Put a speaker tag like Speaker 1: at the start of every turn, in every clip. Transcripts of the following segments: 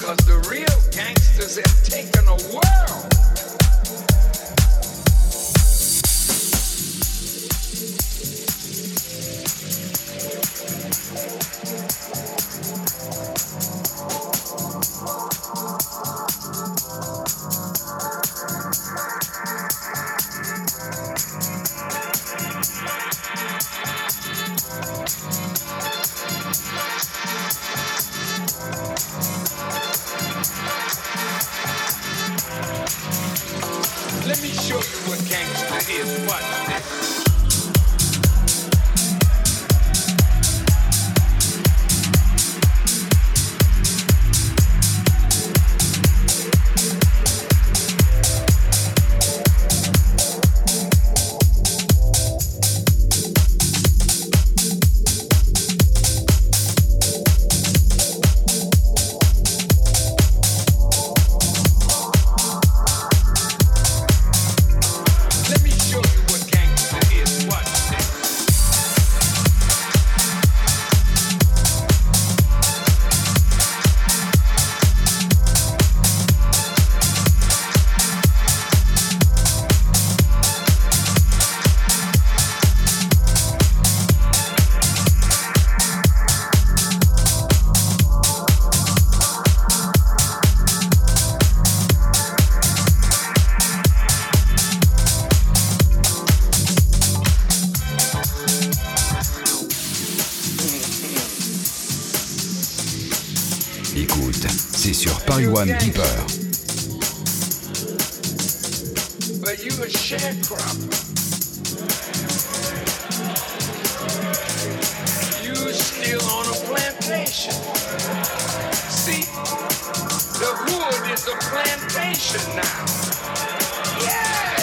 Speaker 1: Cause the real gangsters have taken a world.
Speaker 2: One Deeper.
Speaker 1: But you a sharecropper. You still on a plantation. See, the wood is a plantation now. Yeah.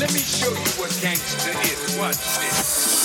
Speaker 1: Let me show you what gangster is. Watch this.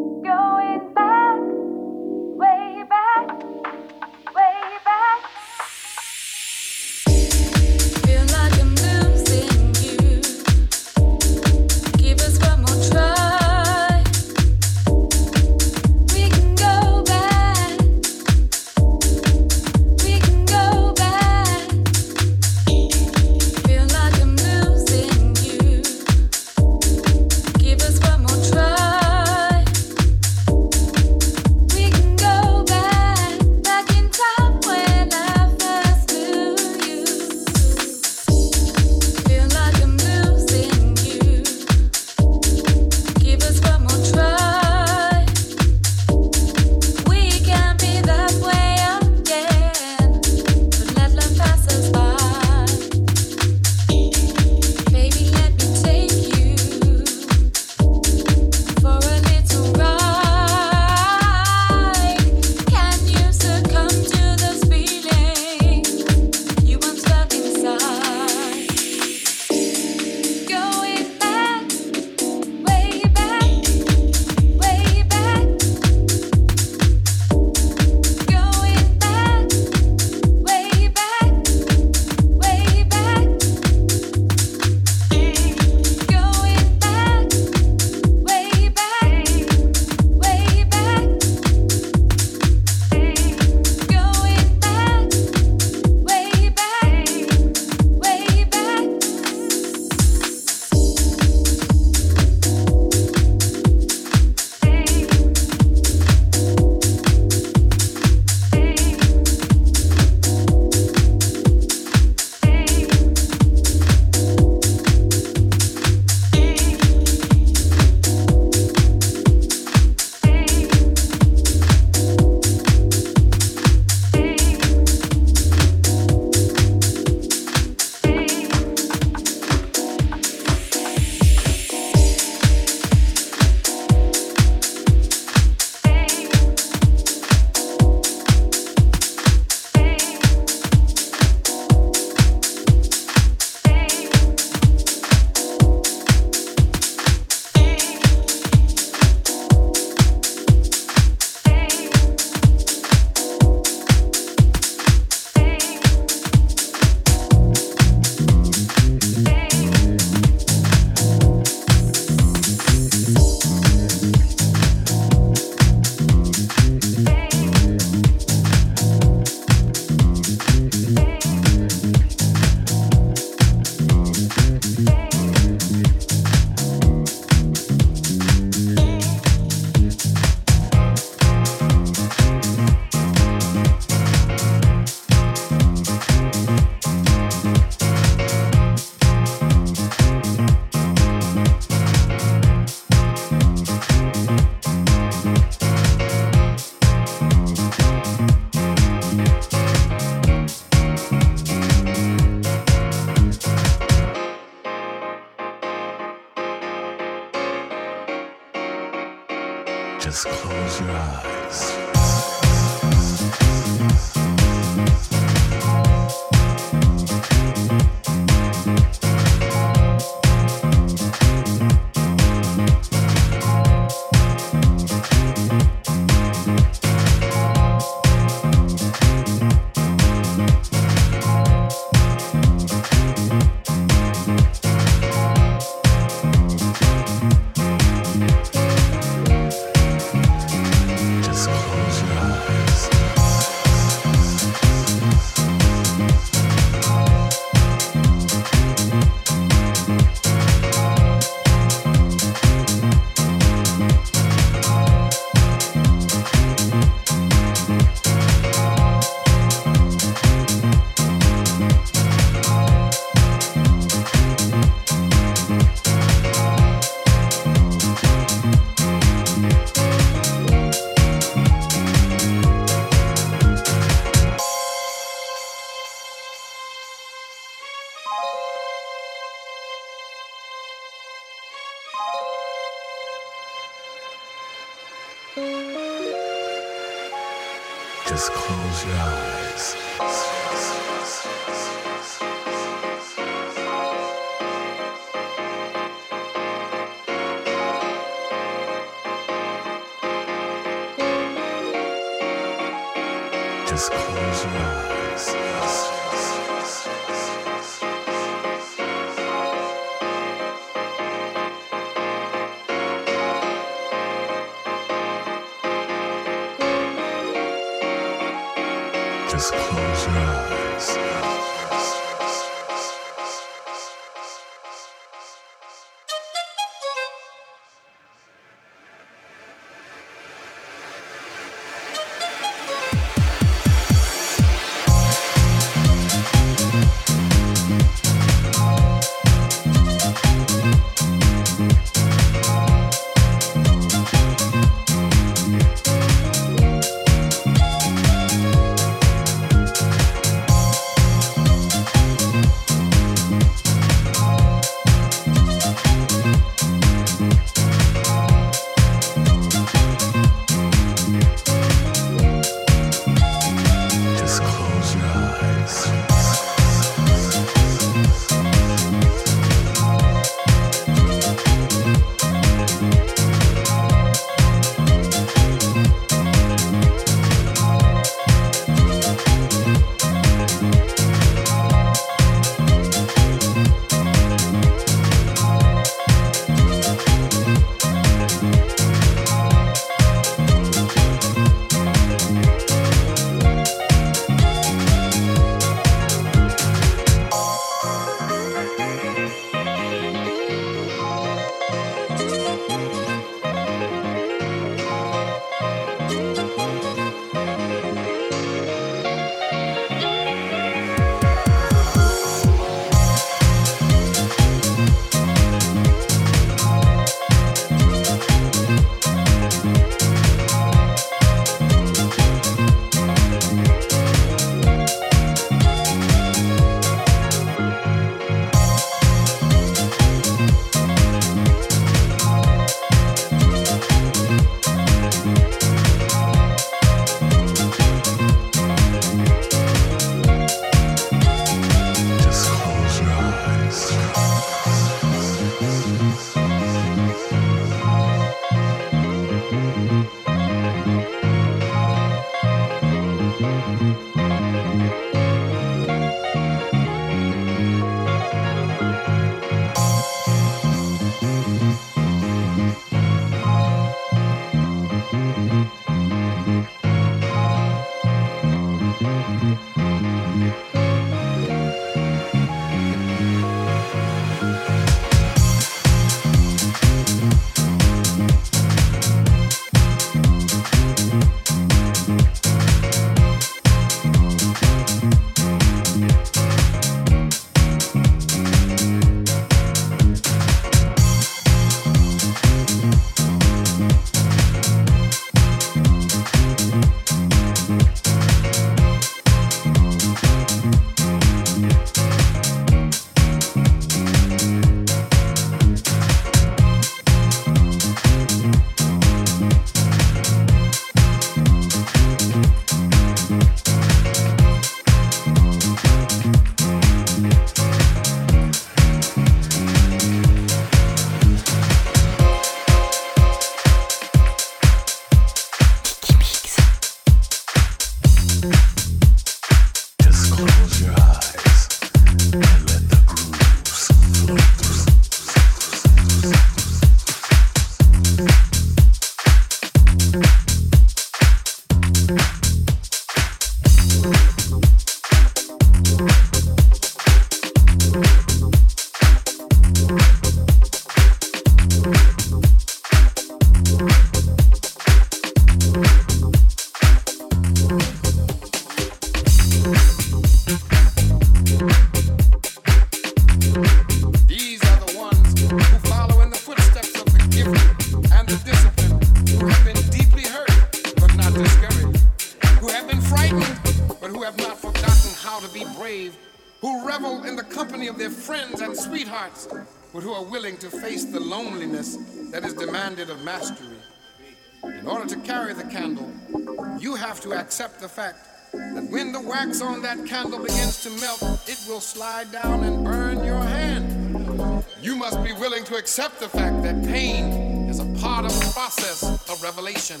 Speaker 3: Accept the fact that when the wax on that candle begins to melt, it will slide down and burn your hand. You must be willing to accept the fact that pain is a part of the process of revelation.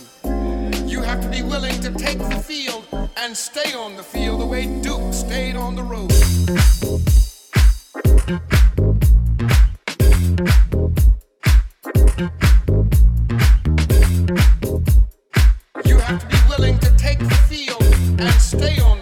Speaker 3: You have to be willing to take the field and stay on the field the way Duke stayed on the road. and stay on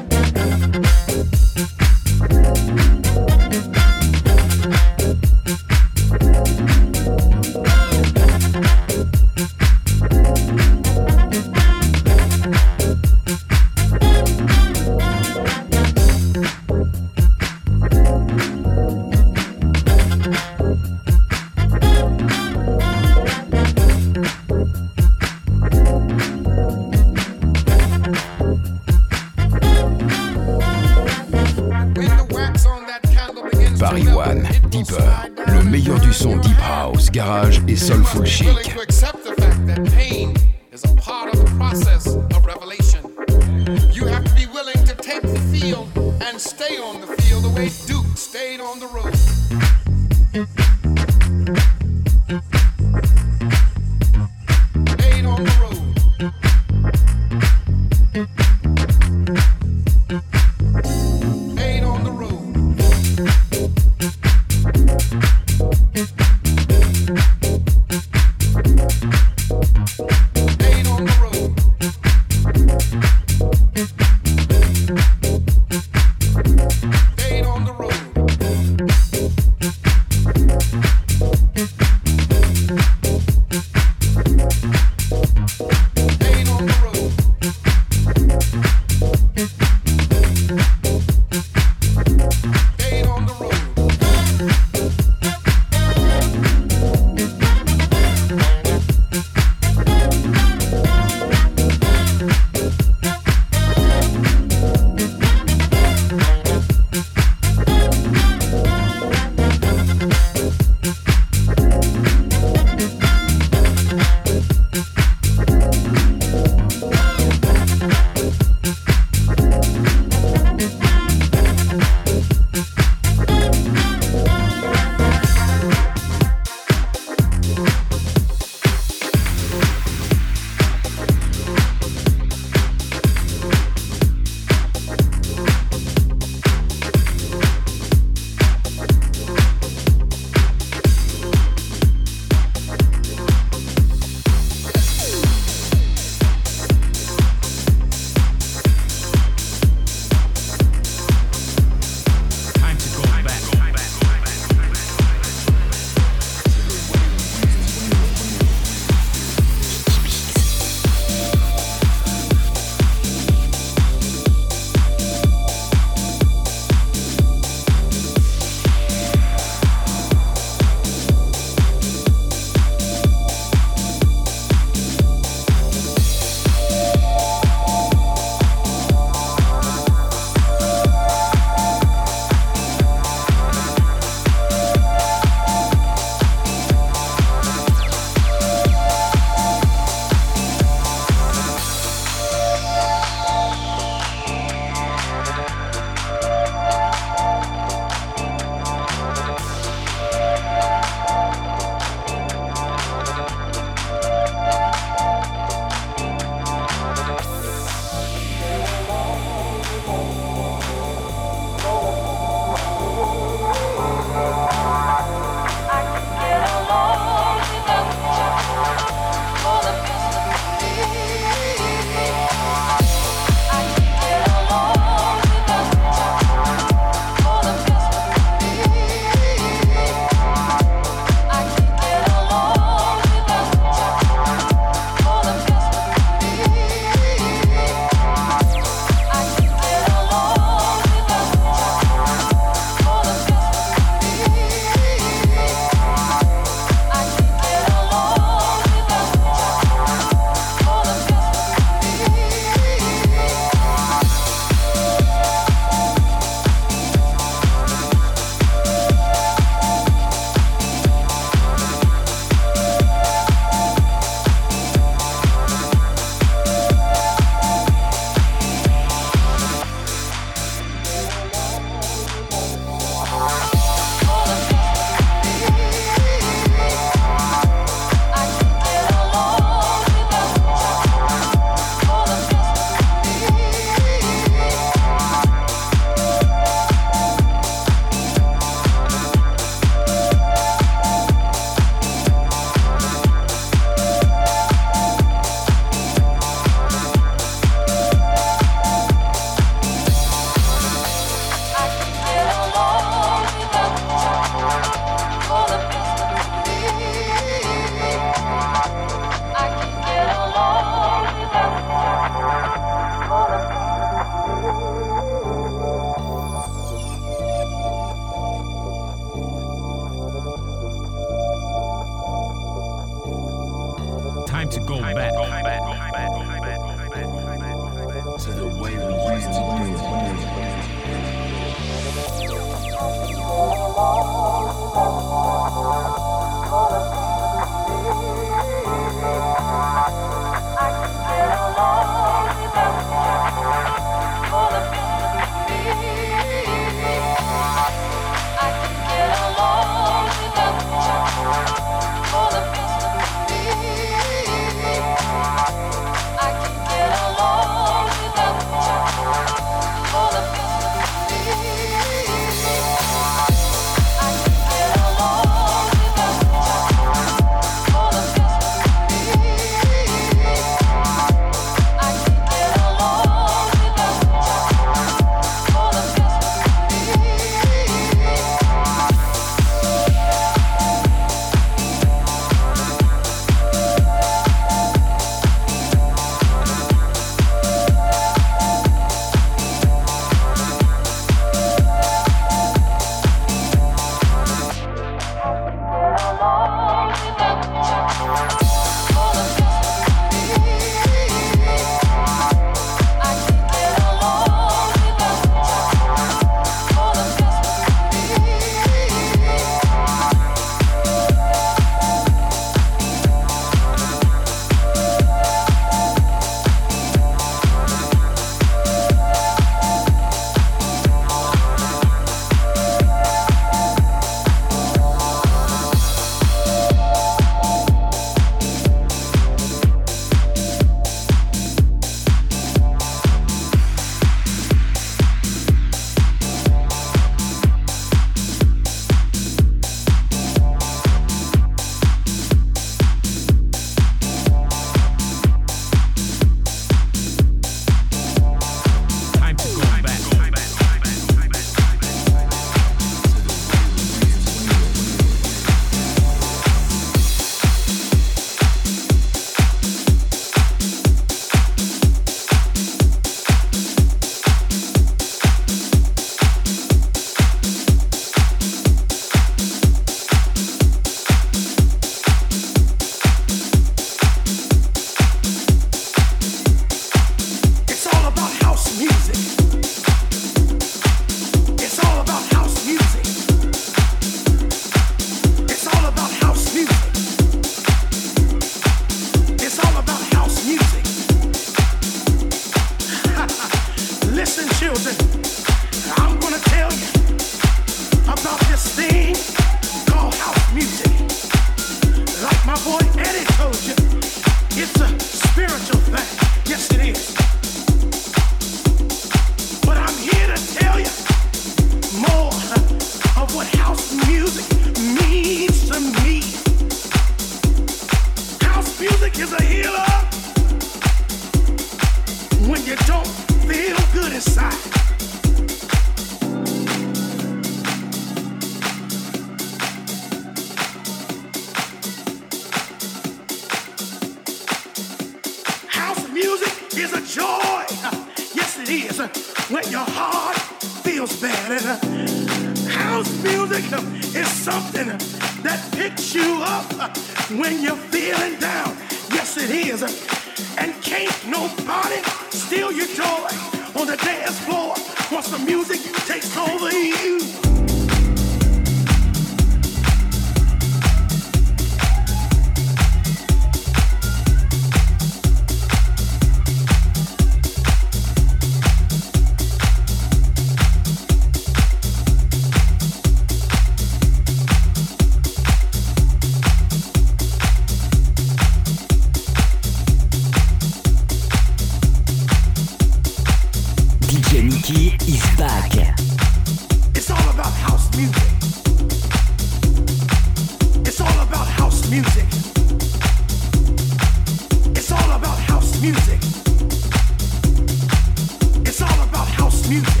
Speaker 4: music.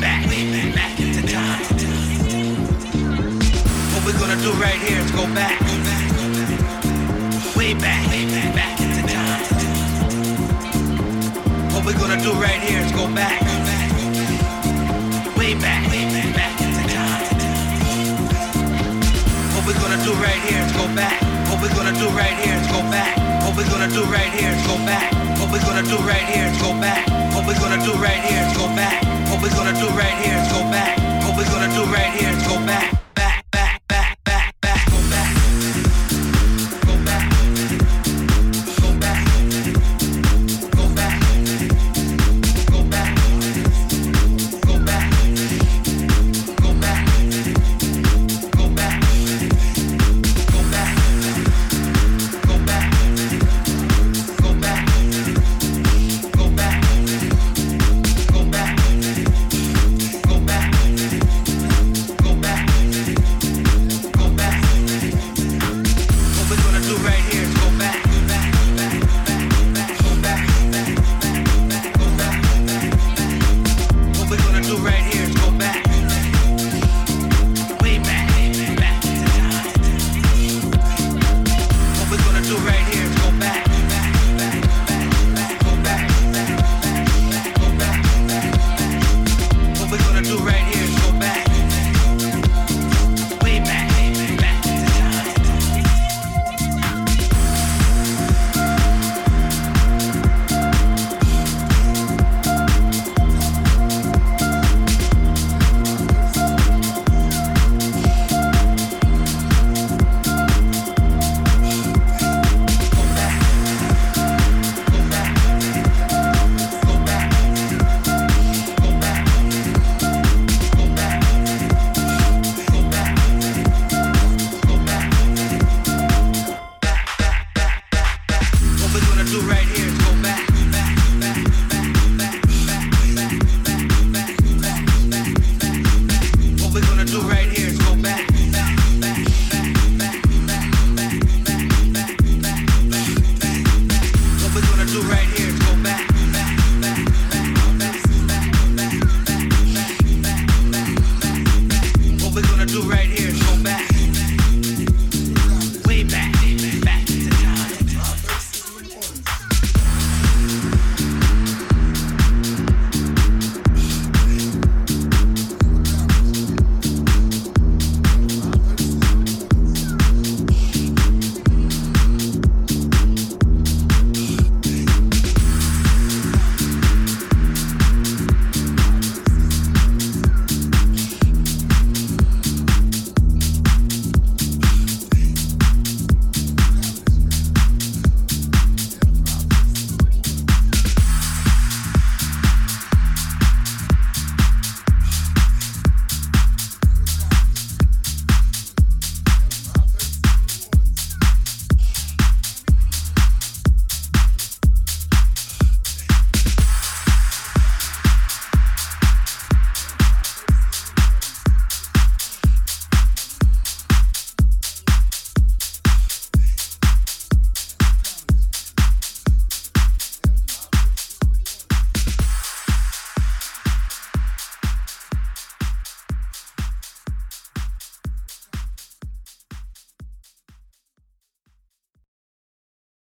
Speaker 5: back, back into time. What we're gonna do right here is go back, way back, back into time. What we're gonna do right here is go back, way back, back into time. What we're gonna do right here is go back. What we're gonna do right here is go back. What we're gonna do right here is go back. What we're gonna do right here is go back. What we're gonna do right here is go back. What we're gonna do right here is go back. What we're gonna do right here is go back.